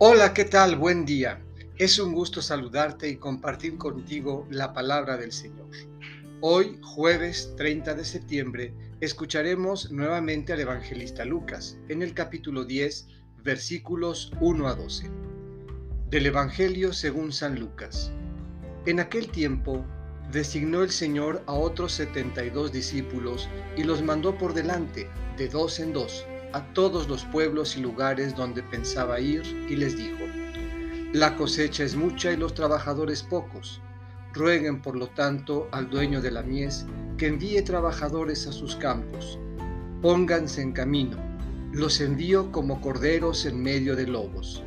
Hola, ¿qué tal? Buen día. Es un gusto saludarte y compartir contigo la palabra del Señor. Hoy, jueves 30 de septiembre, escucharemos nuevamente al evangelista Lucas en el capítulo 10, versículos 1 a 12. Del Evangelio según San Lucas. En aquel tiempo, designó el Señor a otros 72 discípulos y los mandó por delante, de dos en dos a todos los pueblos y lugares donde pensaba ir y les dijo, La cosecha es mucha y los trabajadores pocos. Rueguen por lo tanto al dueño de la mies que envíe trabajadores a sus campos. Pónganse en camino, los envío como corderos en medio de lobos.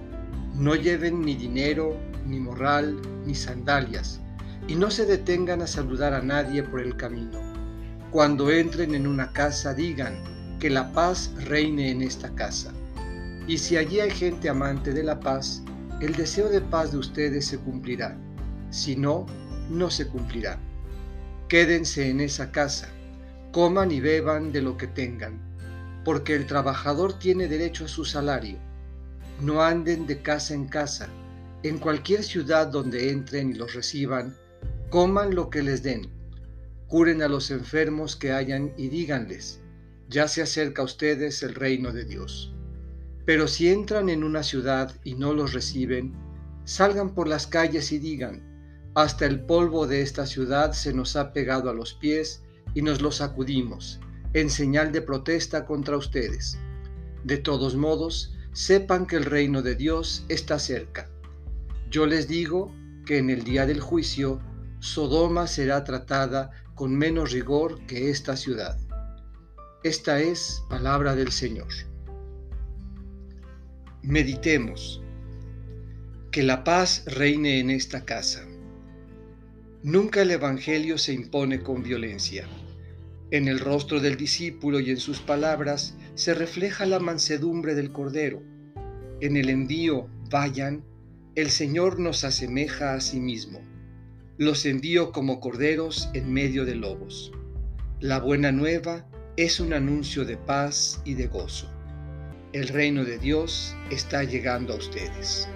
No lleven ni dinero, ni morral, ni sandalias, y no se detengan a saludar a nadie por el camino. Cuando entren en una casa digan, que la paz reine en esta casa. Y si allí hay gente amante de la paz, el deseo de paz de ustedes se cumplirá. Si no, no se cumplirá. Quédense en esa casa, coman y beban de lo que tengan, porque el trabajador tiene derecho a su salario. No anden de casa en casa, en cualquier ciudad donde entren y los reciban, coman lo que les den, curen a los enfermos que hayan y díganles, ya se acerca a ustedes el reino de Dios. Pero si entran en una ciudad y no los reciben, salgan por las calles y digan, hasta el polvo de esta ciudad se nos ha pegado a los pies y nos lo sacudimos, en señal de protesta contra ustedes. De todos modos, sepan que el reino de Dios está cerca. Yo les digo que en el día del juicio, Sodoma será tratada con menos rigor que esta ciudad. Esta es palabra del Señor. Meditemos. Que la paz reine en esta casa. Nunca el Evangelio se impone con violencia. En el rostro del discípulo y en sus palabras se refleja la mansedumbre del Cordero. En el envío, vayan, el Señor nos asemeja a sí mismo. Los envío como corderos en medio de lobos. La buena nueva es un anuncio de paz y de gozo. El reino de Dios está llegando a ustedes.